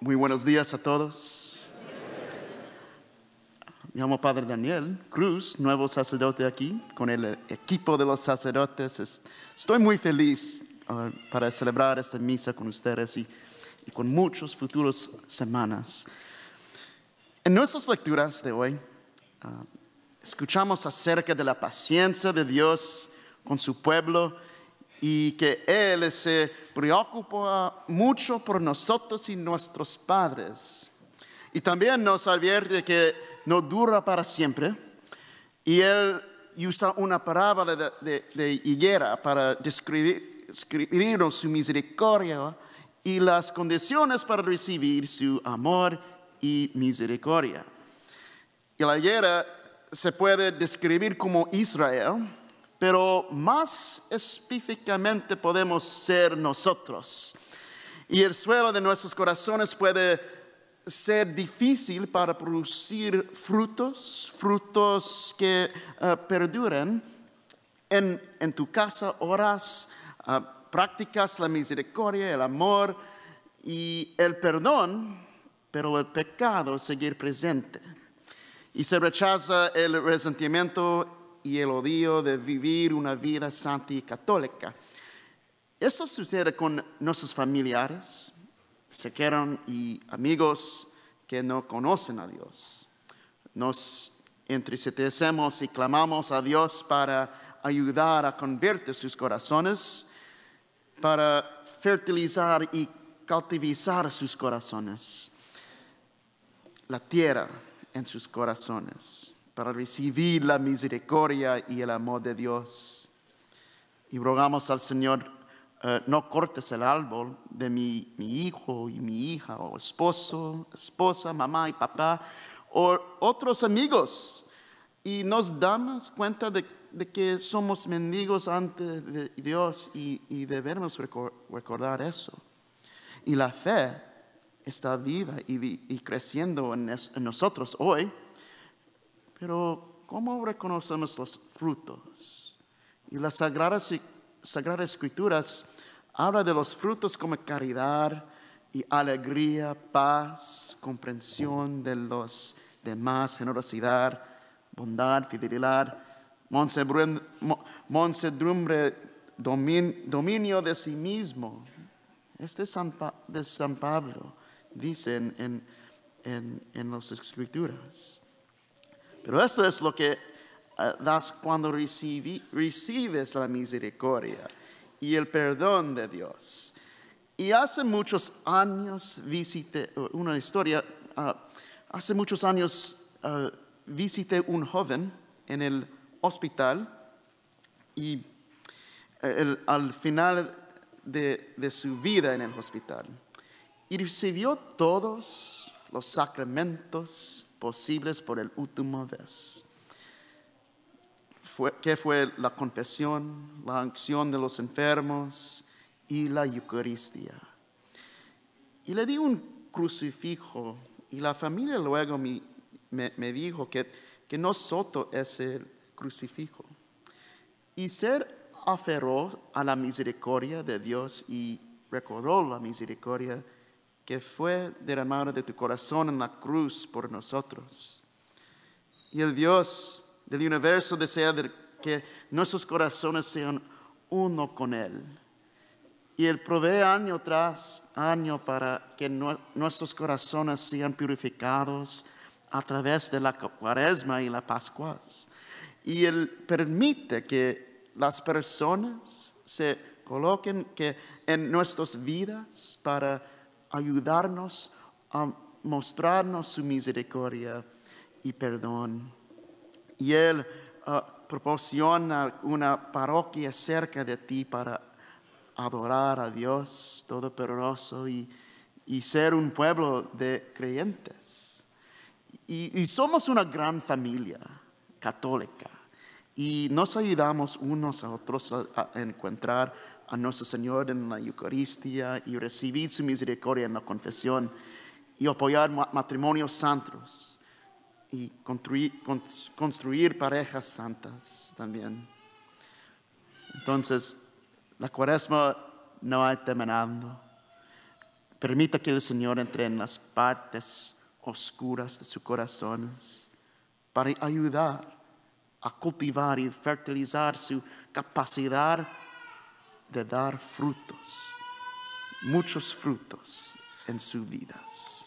Muy buenos días a todos. Me llamo Padre Daniel Cruz, nuevo sacerdote aquí, con el equipo de los sacerdotes. Estoy muy feliz uh, para celebrar esta misa con ustedes y, con muchos futuros semanas. En nuestras lecturas de hoy, uh, escuchamos acerca de la paciencia de Dios con su pueblo y que Él se preocupa mucho por nosotros y nuestros padres. Y también nos advierte que no dura para siempre. Y Él usa una parábola de, de, higuera para describir, describirnos su misericordia y las condiciones para recibir su amor y misericordia. Y la higuera se puede describir como Israel pero más específicamente podemos ser nosotros. Y el suelo de nuestros corazones puede ser difícil para producir frutos, frutos que uh, perduren. En, tu casa oras, uh, practicas la misericordia, el amor y el perdón, pero el pecado seguir presente. Y se rechaza el resentimiento y el odio de vivir una vida santa y católica. Eso sucede con nuestros familiares, sequeros y amigos que no conocen a Dios. Nos entristecemos y clamamos a Dios para ayudar a convertir sus corazones, para fertilizar y cautivizar sus corazones, la tierra en sus corazones para recibir la misericordia y el amor de Dios. Y rogamos al Señor, eh, no cortes el árbol de mi, hijo y mi hija, o esposo, esposa, mamá y papá, o otros amigos. Y nos damos cuenta de, que somos mendigos ante Dios y, debemos recordar eso. Y la fe está viva y, creciendo en nosotros hoy pero ¿cómo reconocemos los frutos? Y las sagradas, sagradas escrituras habla de los frutos como caridad y alegría, paz, comprensión de los demás, generosidad, bondad, fidelidad, mansedumbre, dominio de sí mismo. Este es de San Pablo, dice en, en, en las escrituras. Pero eso es lo que eh, das cuando recibes la misericordia y el perdón de Dios. Y hace muchos años visité una historia, ah, hace muchos años uh, visité un joven en el hospital y eh, al final de, de su vida en el hospital y recibió todos los sacramentos posibles por el último vez. Fue, que fue la confesión, la acción de los enfermos y la Eucaristía. Y le di un crucifijo y la familia luego me, me, dijo que, que no soto ese crucifijo. Y ser aferró a la misericordia de Dios y recordó la misericordia que fue derramado de tu corazón en la cruz por nosotros. Y el Dios del universo desea que nuestros corazones sean uno con Él. Y Él provee año tras año para que nuestros corazones sean purificados a través de la cuaresma y la pascua. Y Él permite que las personas se coloquen que en nuestras vidas para ayudarnos a mostrarnos su misericordia y perdón. Y Él uh, proporciona una parroquia cerca de ti para adorar a Dios Todopoderoso y, y ser un pueblo de creyentes. Y, somos una gran familia católica y nos ayudamos unos a otros a encontrar a nuestro Señor en la Eucaristía y recibir su misericordia en la confesión y apoyar matrimonios santos y construir, parejas santas también. Entonces, la cuaresma no ha terminado. Permita que el Señor entre en las partes oscuras de sus corazones para ayudar a cultivar y fertilizar su capacidad de dar frutos, muchos frutos en sus vidas.